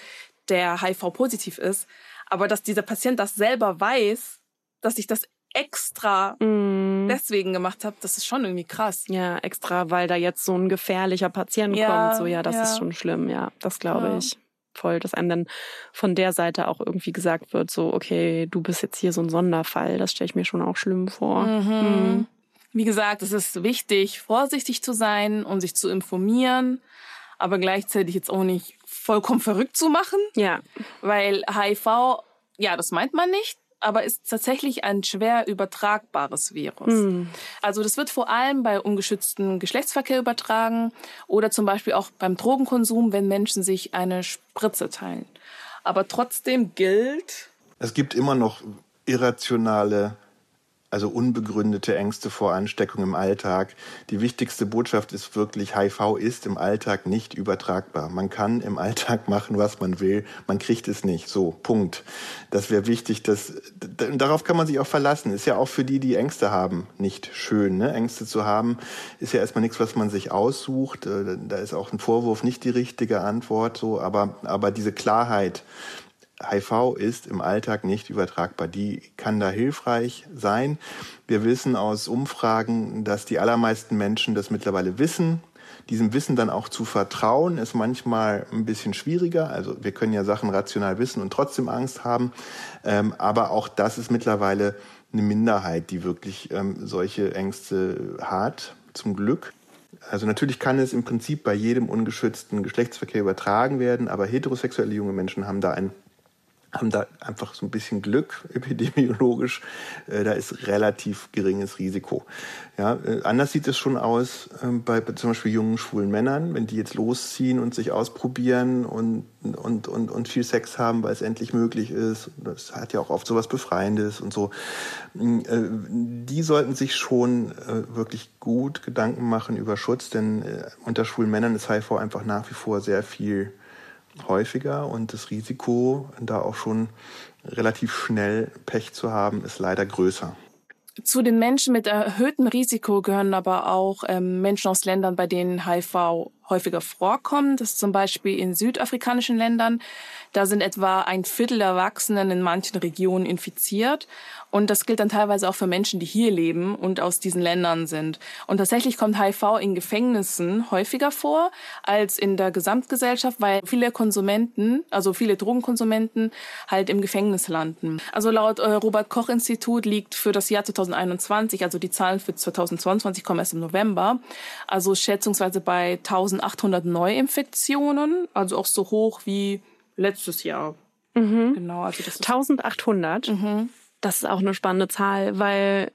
Speaker 3: der HIV-positiv ist. Aber dass dieser Patient das selber weiß, dass ich das extra mm. deswegen gemacht habe, das ist schon irgendwie krass.
Speaker 4: Ja, extra, weil da jetzt so ein gefährlicher Patient ja, kommt. So, ja, das ja. ist schon schlimm, ja, das glaube ja. ich. Voll, dass einem dann von der Seite auch irgendwie gesagt wird, so, okay, du bist jetzt hier so ein Sonderfall. Das stelle ich mir schon auch schlimm vor. Mhm.
Speaker 3: Mhm. Wie gesagt, es ist wichtig, vorsichtig zu sein und sich zu informieren, aber gleichzeitig jetzt auch nicht vollkommen verrückt zu machen.
Speaker 4: Ja.
Speaker 3: Weil HIV, ja, das meint man nicht aber ist tatsächlich ein schwer übertragbares Virus. Mhm. Also das wird vor allem bei ungeschütztem Geschlechtsverkehr übertragen oder zum Beispiel auch beim Drogenkonsum, wenn Menschen sich eine Spritze teilen. Aber trotzdem gilt.
Speaker 5: Es gibt immer noch irrationale also unbegründete Ängste vor Ansteckung im Alltag. Die wichtigste Botschaft ist wirklich, HIV ist im Alltag nicht übertragbar. Man kann im Alltag machen, was man will, man kriegt es nicht. So, Punkt. Das wäre wichtig, dass, darauf kann man sich auch verlassen. Ist ja auch für die, die Ängste haben, nicht schön. Ne? Ängste zu haben, ist ja erstmal nichts, was man sich aussucht. Äh, da ist auch ein Vorwurf nicht die richtige Antwort, so, aber, aber diese Klarheit, HIV ist im Alltag nicht übertragbar. Die kann da hilfreich sein. Wir wissen aus Umfragen, dass die allermeisten Menschen das mittlerweile wissen. Diesem Wissen dann auch zu vertrauen, ist manchmal ein bisschen schwieriger. Also wir können ja Sachen rational wissen und trotzdem Angst haben. Ähm, aber auch das ist mittlerweile eine Minderheit, die wirklich ähm, solche Ängste hat, zum Glück. Also natürlich kann es im Prinzip bei jedem ungeschützten Geschlechtsverkehr übertragen werden, aber heterosexuelle junge Menschen haben da ein haben da einfach so ein bisschen Glück epidemiologisch. Äh, da ist relativ geringes Risiko. Ja, äh, anders sieht es schon aus äh, bei, bei zum Beispiel jungen schwulen Männern, wenn die jetzt losziehen und sich ausprobieren und, und, und, und viel Sex haben, weil es endlich möglich ist. Das hat ja auch oft so was Befreiendes und so. Mm, äh, die sollten sich schon äh, wirklich gut Gedanken machen über Schutz, denn äh, unter schwulen Männern ist HIV einfach nach wie vor sehr viel häufiger und das Risiko, da auch schon relativ schnell Pech zu haben, ist leider größer.
Speaker 3: Zu den Menschen mit erhöhtem Risiko gehören aber auch ähm, Menschen aus Ländern, bei denen HIV häufiger vorkommt. Das ist zum Beispiel in südafrikanischen Ländern. Da sind etwa ein Viertel der Erwachsenen in manchen Regionen infiziert. Und das gilt dann teilweise auch für Menschen, die hier leben und aus diesen Ländern sind. Und tatsächlich kommt HIV in Gefängnissen häufiger vor als in der Gesamtgesellschaft, weil viele Konsumenten, also viele Drogenkonsumenten halt im Gefängnis landen. Also laut äh, Robert Koch Institut liegt für das Jahr 2021, also die Zahlen für 2022 kommen erst im November, also schätzungsweise bei 1800 Neuinfektionen, also auch so hoch wie letztes Jahr.
Speaker 4: Mhm. Genau, also das ist 1800. Mhm. Das ist auch eine spannende Zahl, weil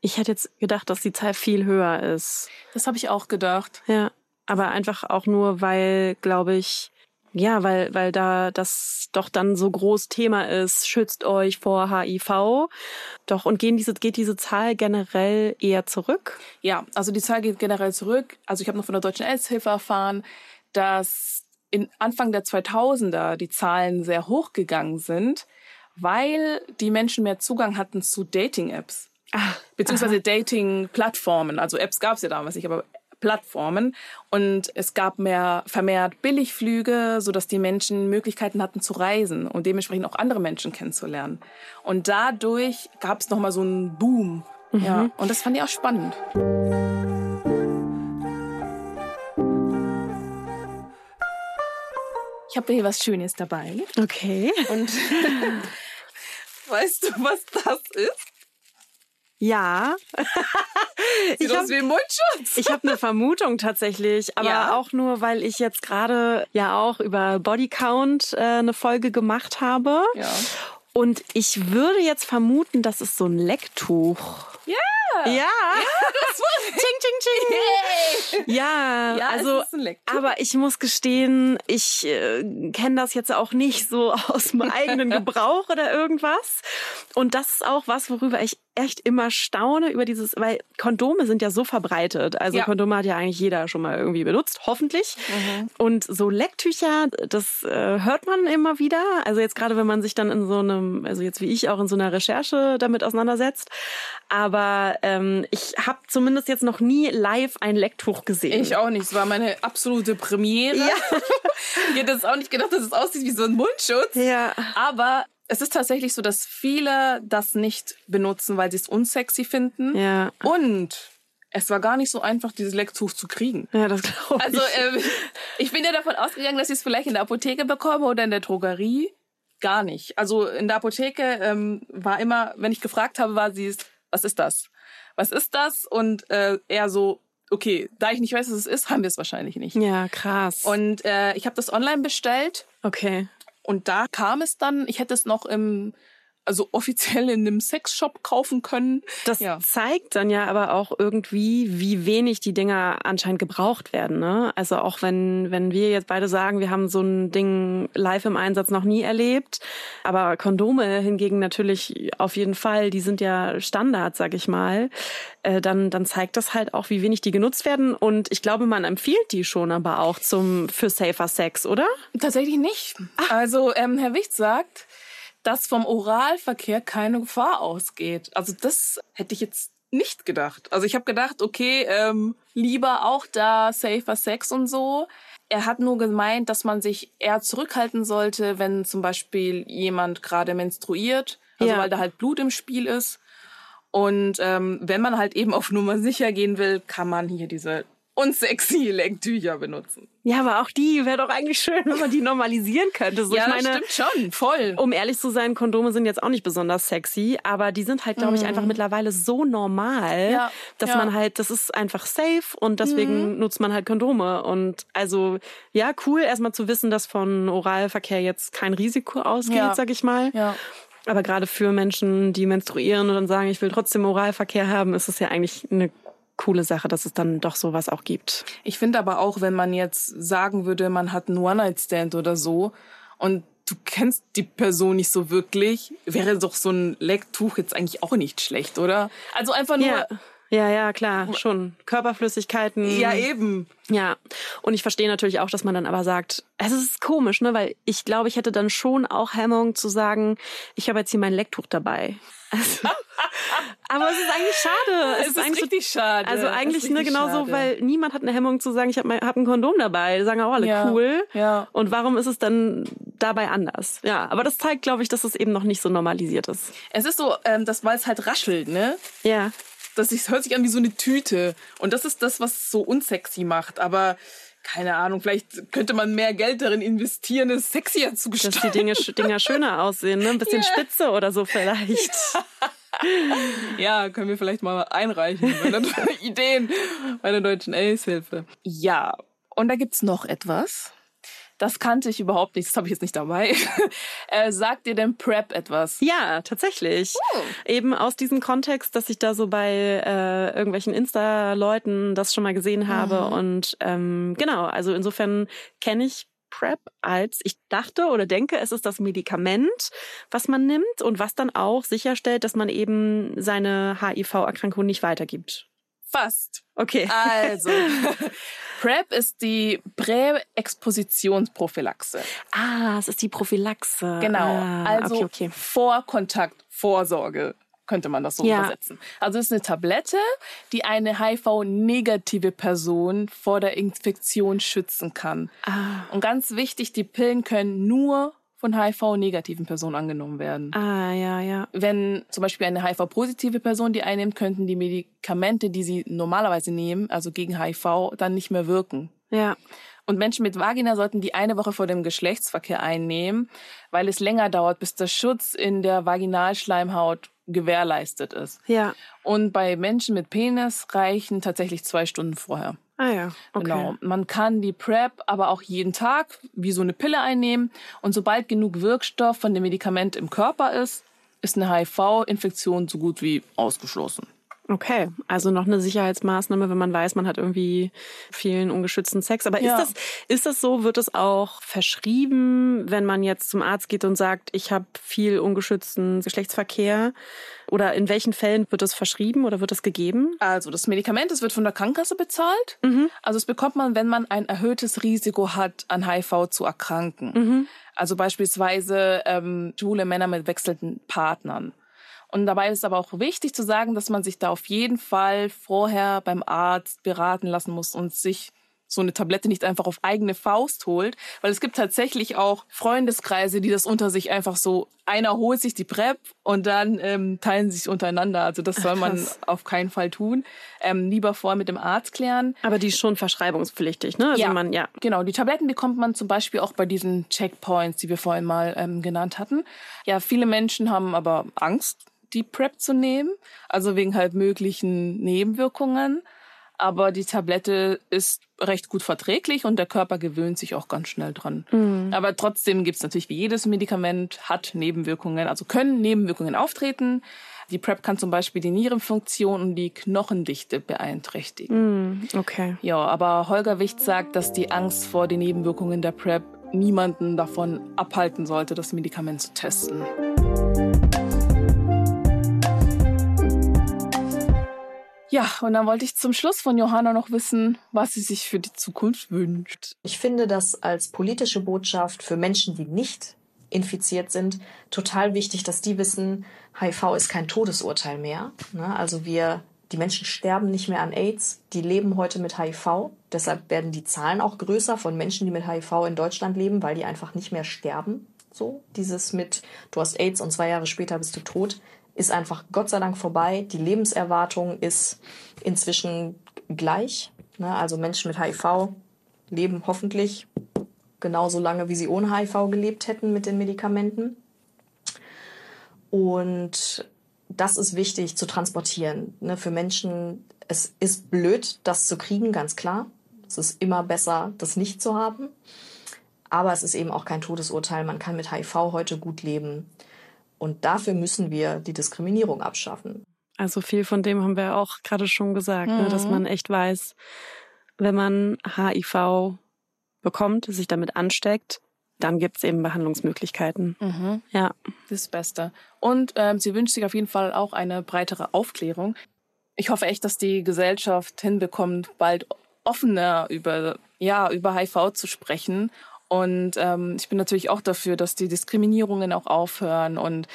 Speaker 4: ich hätte jetzt gedacht, dass die Zahl viel höher ist.
Speaker 3: Das habe ich auch gedacht.
Speaker 4: Ja, aber einfach auch nur, weil, glaube ich, ja, weil, weil da das doch dann so groß Thema ist, schützt euch vor HIV. Doch, und gehen diese, geht diese Zahl generell eher zurück?
Speaker 3: Ja, also die Zahl geht generell zurück. Also ich habe noch von der Deutschen AIDS-Hilfe erfahren, dass in Anfang der 2000er die Zahlen sehr hoch gegangen sind weil die Menschen mehr Zugang hatten zu Dating-Apps. Ah, beziehungsweise Dating-Plattformen. Also Apps gab es ja damals nicht, aber Plattformen. Und es gab mehr vermehrt Billigflüge, sodass die Menschen Möglichkeiten hatten zu reisen und dementsprechend auch andere Menschen kennenzulernen. Und dadurch gab es nochmal so einen Boom. Mhm. Ja, und das fand ich auch spannend. Ich habe hier was Schönes dabei.
Speaker 4: Okay.
Speaker 3: Und Weißt du, was das ist?
Speaker 4: Ja.
Speaker 3: Sieht ich aus wie Mundschutz.
Speaker 4: Ich habe eine Vermutung tatsächlich, aber ja. auch nur, weil ich jetzt gerade ja auch über Bodycount äh, eine Folge gemacht habe.
Speaker 3: Ja.
Speaker 4: Und ich würde jetzt vermuten, das ist so ein Lecktuch.
Speaker 3: Ja.
Speaker 4: Ja. ja
Speaker 3: das war
Speaker 4: ching, ching, ching. Ja, ja also, aber ich muss gestehen, ich äh, kenne das jetzt auch nicht so aus dem eigenen Gebrauch oder irgendwas. Und das ist auch was, worüber ich echt immer staune über dieses, weil Kondome sind ja so verbreitet. Also ja. Kondome hat ja eigentlich jeder schon mal irgendwie benutzt, hoffentlich. Mhm. Und so Lecktücher, das äh, hört man immer wieder. Also jetzt gerade, wenn man sich dann in so einem, also jetzt wie ich auch in so einer Recherche damit auseinandersetzt. Aber ähm, ich habe zumindest jetzt noch nie live ein Lecktuch gesehen.
Speaker 3: Ich auch nicht. Es war meine absolute Premiere. Ja. ich hätte jetzt auch nicht gedacht, dass es aussieht wie so ein Mundschutz.
Speaker 4: Ja.
Speaker 3: Aber es ist tatsächlich so, dass viele das nicht benutzen, weil sie es unsexy finden.
Speaker 4: Ja.
Speaker 3: Und es war gar nicht so einfach, dieses Lecktuch zu kriegen.
Speaker 4: Ja, das glaube ich.
Speaker 3: Also ähm, ich bin ja davon ausgegangen, dass ich es vielleicht in der Apotheke bekomme oder in der Drogerie. Gar nicht. Also in der Apotheke ähm, war immer, wenn ich gefragt habe, war sie es, was ist das? Was ist das? Und äh, eher so, okay, da ich nicht weiß, was es ist, haben wir es wahrscheinlich nicht.
Speaker 4: Ja, krass.
Speaker 3: Und äh, ich habe das online bestellt.
Speaker 4: Okay.
Speaker 3: Und da kam es dann, ich hätte es noch im also offiziell in einem Sexshop kaufen können.
Speaker 4: Das ja. zeigt dann ja aber auch irgendwie, wie wenig die Dinger anscheinend gebraucht werden. Ne? Also auch wenn, wenn wir jetzt beide sagen, wir haben so ein Ding live im Einsatz noch nie erlebt, aber Kondome hingegen natürlich auf jeden Fall, die sind ja Standard, sag ich mal, äh, dann, dann zeigt das halt auch, wie wenig die genutzt werden. Und ich glaube, man empfiehlt die schon aber auch zum für safer Sex, oder?
Speaker 3: Tatsächlich nicht. Ach. Also ähm, Herr Wicht sagt, dass vom Oralverkehr keine Gefahr ausgeht. Also das hätte ich jetzt nicht gedacht. Also ich habe gedacht, okay, ähm, lieber auch da safer Sex und so. Er hat nur gemeint, dass man sich eher zurückhalten sollte, wenn zum Beispiel jemand gerade menstruiert, also ja. weil da halt Blut im Spiel ist. Und ähm, wenn man halt eben auf Nummer sicher gehen will, kann man hier diese und sexy Lenktücher benutzen.
Speaker 4: Ja, aber auch die wäre doch eigentlich schön, wenn man die normalisieren könnte.
Speaker 3: So, ja, ich meine, stimmt schon, voll.
Speaker 4: Um ehrlich zu sein, Kondome sind jetzt auch nicht besonders sexy, aber die sind halt, glaube ich, einfach mhm. mittlerweile so normal, ja, dass ja. man halt, das ist einfach safe und deswegen mhm. nutzt man halt Kondome. Und also, ja, cool, erstmal zu wissen, dass von Oralverkehr jetzt kein Risiko ausgeht, ja. sag ich mal. Ja. Aber gerade für Menschen, die menstruieren und dann sagen, ich will trotzdem Oralverkehr haben, ist es ja eigentlich eine coole Sache, dass es dann doch sowas auch gibt.
Speaker 3: Ich finde aber auch, wenn man jetzt sagen würde, man hat einen One-Night-Stand oder so und du kennst die Person nicht so wirklich, wäre doch so ein Lecktuch jetzt eigentlich auch nicht schlecht, oder? Also einfach nur...
Speaker 4: Ja. Ja, ja, klar, schon. Körperflüssigkeiten.
Speaker 3: Ja, eben.
Speaker 4: Ja. Und ich verstehe natürlich auch, dass man dann aber sagt, es ist komisch, ne, weil ich glaube, ich hätte dann schon auch Hemmung zu sagen, ich habe jetzt hier mein Lecktuch dabei. Also, aber es ist eigentlich schade.
Speaker 3: Es, es ist, eigentlich richtig so, schade.
Speaker 4: Also eigentlich ne, genauso, weil niemand hat eine Hemmung zu sagen, ich habe hab ein Kondom dabei. Die sagen auch alle ja, cool. Ja. Und warum ist es dann dabei anders? Ja, aber das zeigt, glaube ich, dass es eben noch nicht so normalisiert ist.
Speaker 3: Es ist so, ähm, das, weil es halt raschelt, ne?
Speaker 4: Ja.
Speaker 3: Das ist, hört sich an wie so eine Tüte. Und das ist das, was es so unsexy macht. Aber keine Ahnung, vielleicht könnte man mehr Geld darin investieren, es sexier zu gestalten.
Speaker 4: Dass die Dinge, Dinger schöner aussehen, ne? Ein bisschen yeah. spitze oder so vielleicht.
Speaker 3: ja, können wir vielleicht mal einreichen Ideen bei der Deutschen AIDS-Hilfe. Ja, und da gibt's noch etwas. Das kannte ich überhaupt nicht, das habe ich jetzt nicht dabei. äh, sagt dir denn Prep etwas?
Speaker 4: Ja, tatsächlich. Oh. Eben aus diesem Kontext, dass ich da so bei äh, irgendwelchen Insta-Leuten das schon mal gesehen habe. Mhm. Und ähm, genau, also insofern kenne ich PrEP als, ich dachte oder denke, es ist das Medikament, was man nimmt und was dann auch sicherstellt, dass man eben seine HIV-Erkrankung nicht weitergibt.
Speaker 3: Fast.
Speaker 4: Okay.
Speaker 3: Also, PrEP ist die Präexpositionsprophylaxe.
Speaker 4: Ah, es ist die Prophylaxe.
Speaker 3: Genau.
Speaker 4: Ah,
Speaker 3: also okay, okay. Vorkontaktvorsorge könnte man das so ja. übersetzen. Also es ist eine Tablette, die eine HIV-negative Person vor der Infektion schützen kann. Ah. Und ganz wichtig, die Pillen können nur von HIV-negativen Personen angenommen werden.
Speaker 4: Ah, ja, ja.
Speaker 3: Wenn zum Beispiel eine HIV-positive Person die einnimmt, könnten die Medikamente, die sie normalerweise nehmen, also gegen HIV, dann nicht mehr wirken.
Speaker 4: Ja.
Speaker 3: Und Menschen mit Vagina sollten die eine Woche vor dem Geschlechtsverkehr einnehmen, weil es länger dauert, bis der Schutz in der Vaginalschleimhaut gewährleistet ist.
Speaker 4: Ja.
Speaker 3: Und bei Menschen mit Penis reichen tatsächlich zwei Stunden vorher.
Speaker 4: Ah ja, okay.
Speaker 3: Genau. Man kann die PrEP aber auch jeden Tag wie so eine Pille einnehmen und sobald genug Wirkstoff von dem Medikament im Körper ist, ist eine HIV-Infektion so gut wie ausgeschlossen.
Speaker 4: Okay, also noch eine Sicherheitsmaßnahme, wenn man weiß, man hat irgendwie vielen ungeschützten Sex. Aber ja. ist das ist das so? Wird es auch verschrieben, wenn man jetzt zum Arzt geht und sagt, ich habe viel ungeschützten Geschlechtsverkehr? Oder in welchen Fällen wird es verschrieben oder wird es gegeben?
Speaker 3: Also das Medikament, das wird von der Krankenkasse bezahlt. Mhm. Also es bekommt man, wenn man ein erhöhtes Risiko hat, an HIV zu erkranken. Mhm. Also beispielsweise ähm, schwule Männer mit wechselnden Partnern. Und dabei ist aber auch wichtig zu sagen, dass man sich da auf jeden Fall vorher beim Arzt beraten lassen muss und sich so eine Tablette nicht einfach auf eigene Faust holt, weil es gibt tatsächlich auch Freundeskreise, die das unter sich einfach so, einer holt sich die PrEP und dann ähm, teilen sich untereinander. Also das soll man Krass. auf keinen Fall tun. Ähm, lieber vorher mit dem Arzt klären.
Speaker 4: Aber die ist schon verschreibungspflichtig, ne? Also
Speaker 3: ja,
Speaker 4: man, ja,
Speaker 3: genau. Die Tabletten bekommt man zum Beispiel auch bei diesen Checkpoints, die wir vorhin mal ähm, genannt hatten. Ja, viele Menschen haben aber Angst die PrEP zu nehmen, also wegen halt möglichen Nebenwirkungen. aber die Tablette ist recht gut verträglich und der Körper gewöhnt sich auch ganz schnell dran. Mhm. Aber trotzdem gibt es natürlich wie jedes Medikament hat Nebenwirkungen, also können Nebenwirkungen auftreten. Die PrEP kann zum Beispiel die Nierenfunktion und die Knochendichte beeinträchtigen.
Speaker 4: Mm, okay.
Speaker 3: Ja, aber Holger Wicht sagt, dass die Angst vor den Nebenwirkungen der PrEP niemanden davon abhalten sollte, das Medikament zu testen. Ja, und dann wollte ich zum Schluss von Johanna noch wissen, was sie sich für die Zukunft wünscht.
Speaker 2: Ich finde das als politische Botschaft für Menschen, die nicht infiziert sind, total wichtig, dass die wissen, HIV ist kein Todesurteil mehr. Ne? Also wir, die Menschen sterben nicht mehr an AIDS, die leben heute mit HIV. Deshalb werden die Zahlen auch größer von Menschen, die mit HIV in Deutschland leben, weil die einfach nicht mehr sterben. So, dieses mit, du hast AIDS und zwei Jahre später bist du tot, ist einfach Gott sei Dank vorbei. Die Lebenserwartung ist inzwischen gleich. Ne? Also Menschen mit HIV leben hoffentlich genauso lange, wie sie ohne HIV gelebt hätten mit den Medikamenten. Und das ist wichtig zu transportieren. Ne? Für Menschen, es ist blöd, das zu kriegen, ganz klar. Es ist immer besser, das nicht zu haben. Aber es ist eben auch kein Todesurteil. Man kann mit HIV heute gut leben. Und dafür müssen wir die Diskriminierung abschaffen.
Speaker 4: Also viel von dem haben wir auch gerade schon gesagt, mhm. ne? dass mhm. man echt weiß, wenn man HIV bekommt, sich damit ansteckt, dann gibt es eben Behandlungsmöglichkeiten.
Speaker 3: Mhm. Ja. Das Beste. Und ähm, sie wünscht sich auf jeden Fall auch eine breitere Aufklärung. Ich hoffe echt, dass die Gesellschaft hinbekommt, bald offener über, ja, über HIV zu sprechen. Und ähm, ich bin natürlich auch dafür, dass die Diskriminierungen auch aufhören. Und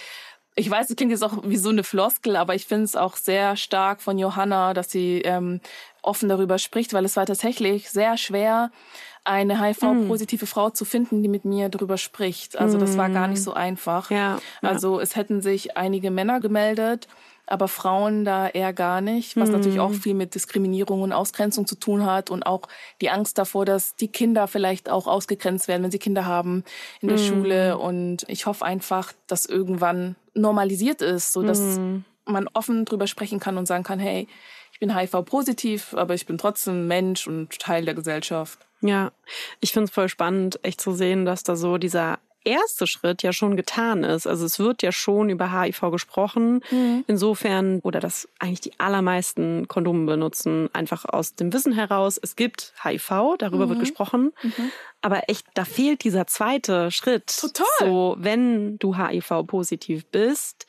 Speaker 3: ich weiß, es klingt jetzt auch wie so eine Floskel, aber ich finde es auch sehr stark von Johanna, dass sie ähm, offen darüber spricht, weil es war tatsächlich sehr schwer, eine HIV-positive mm. Frau zu finden, die mit mir darüber spricht. Also das war gar nicht mm. so einfach.
Speaker 4: Ja,
Speaker 3: ja. Also es hätten sich einige Männer gemeldet, aber Frauen da eher gar nicht, was mm. natürlich auch viel mit Diskriminierung und Ausgrenzung zu tun hat und auch die Angst davor, dass die Kinder vielleicht auch ausgegrenzt werden, wenn sie Kinder haben in der mm. Schule. Und ich hoffe einfach, dass irgendwann normalisiert ist, so dass mm. man offen drüber sprechen kann und sagen kann, hey, ich bin HIV-positiv, aber ich bin trotzdem Mensch und Teil der Gesellschaft.
Speaker 4: Ja, ich finde es voll spannend, echt zu sehen, dass da so dieser erste Schritt ja schon getan ist. Also es wird ja schon über HIV gesprochen. Mhm. Insofern, oder dass eigentlich die allermeisten Kondome benutzen, einfach aus dem Wissen heraus, es gibt HIV, darüber mhm. wird gesprochen. Mhm. Aber echt, da fehlt dieser zweite Schritt.
Speaker 3: Total.
Speaker 4: So, wenn du HIV-positiv bist,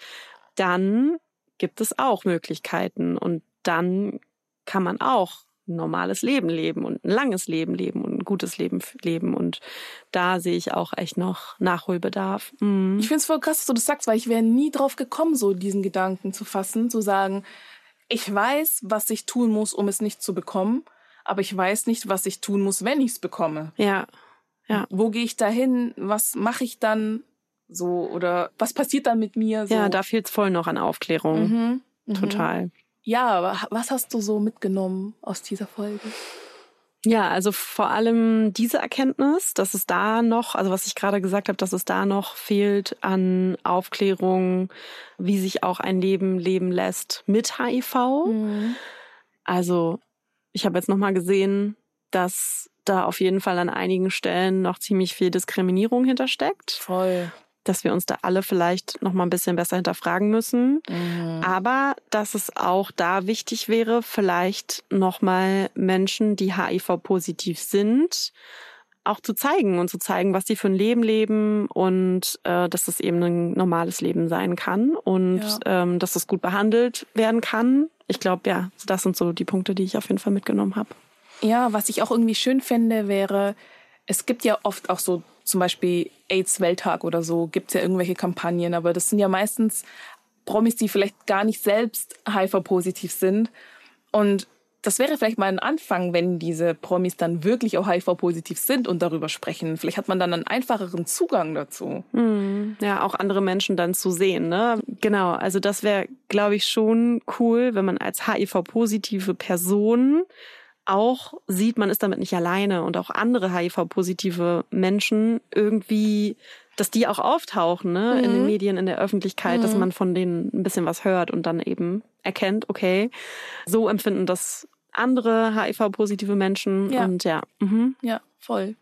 Speaker 4: dann gibt es auch Möglichkeiten und dann kann man auch ein normales Leben leben und ein langes Leben leben und ein gutes Leben leben. Und da sehe ich auch echt noch Nachholbedarf.
Speaker 3: Mhm. Ich finde es voll krass, dass du das sagst, weil ich wäre nie drauf gekommen, so diesen Gedanken zu fassen, zu sagen, ich weiß, was ich tun muss, um es nicht zu bekommen, aber ich weiß nicht, was ich tun muss, wenn ich es bekomme.
Speaker 4: Ja. Ja.
Speaker 3: Wo gehe ich dahin? Was mache ich dann? So, oder was passiert dann mit mir? So?
Speaker 4: Ja, da fehlt es voll noch an Aufklärung. Mhm. Mhm.
Speaker 3: Ja, aber was hast du so mitgenommen aus dieser Folge?
Speaker 4: Ja, also vor allem diese Erkenntnis, dass es da noch, also was ich gerade gesagt habe, dass es da noch fehlt an Aufklärung, wie sich auch ein Leben leben lässt mit HIV. Mhm. Also ich habe jetzt noch mal gesehen, dass da auf jeden Fall an einigen Stellen noch ziemlich viel Diskriminierung hintersteckt.
Speaker 3: Voll
Speaker 4: dass wir uns da alle vielleicht noch mal ein bisschen besser hinterfragen müssen. Mhm. Aber dass es auch da wichtig wäre, vielleicht noch mal Menschen, die HIV-positiv sind, auch zu zeigen und zu zeigen, was sie für ein Leben leben und äh, dass es eben ein normales Leben sein kann und ja. ähm, dass es gut behandelt werden kann. Ich glaube, ja, das sind so die Punkte, die ich auf jeden Fall mitgenommen habe.
Speaker 3: Ja, was ich auch irgendwie schön fände, wäre, es gibt ja oft auch so zum Beispiel AIDS-Welttag oder so, gibt es ja irgendwelche Kampagnen, aber das sind ja meistens Promis, die vielleicht gar nicht selbst HIV-positiv sind. Und das wäre vielleicht mal ein Anfang, wenn diese Promis dann wirklich auch HIV-positiv sind und darüber sprechen. Vielleicht hat man dann einen einfacheren Zugang dazu.
Speaker 4: Mhm. Ja, auch andere Menschen dann zu sehen. Ne? Genau, also das wäre, glaube ich, schon cool, wenn man als HIV-positive Person auch sieht, man ist damit nicht alleine und auch andere HIV-positive Menschen irgendwie, dass die auch auftauchen ne? Mhm. in den mhm. Medien, in der Öffentlichkeit, mhm. dass man von denen ein bisschen was hört und dann eben erkennt, okay, so empfinden das andere HIV-positive Menschen.
Speaker 3: Ja.
Speaker 4: Und ja. Mhm.
Speaker 3: Ja, voll.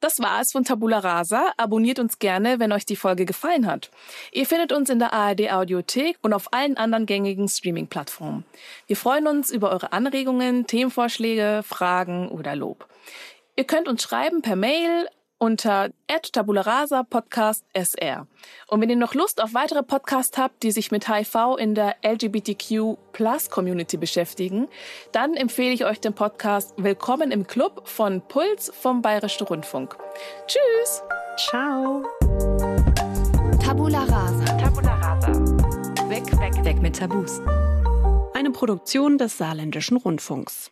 Speaker 3: Das war es von Tabula Rasa. Abonniert uns gerne, wenn euch die Folge gefallen hat. Ihr findet uns in der ARD Audiothek und auf allen anderen gängigen Streaming-Plattformen. Wir freuen uns über eure Anregungen, Themenvorschläge, Fragen oder Lob. Ihr könnt uns schreiben per Mail unter @tabularasa Podcast SR. Und wenn ihr noch Lust auf weitere Podcasts habt, die sich mit HIV in der LGBTQ Plus Community beschäftigen, dann empfehle ich euch den Podcast Willkommen im Club von Puls vom Bayerischen Rundfunk. Tschüss!
Speaker 4: Ciao.
Speaker 1: Tabula Rasa. Tabula Rasa. Weg, weg, weg mit Tabus.
Speaker 4: Eine Produktion des Saarländischen Rundfunks.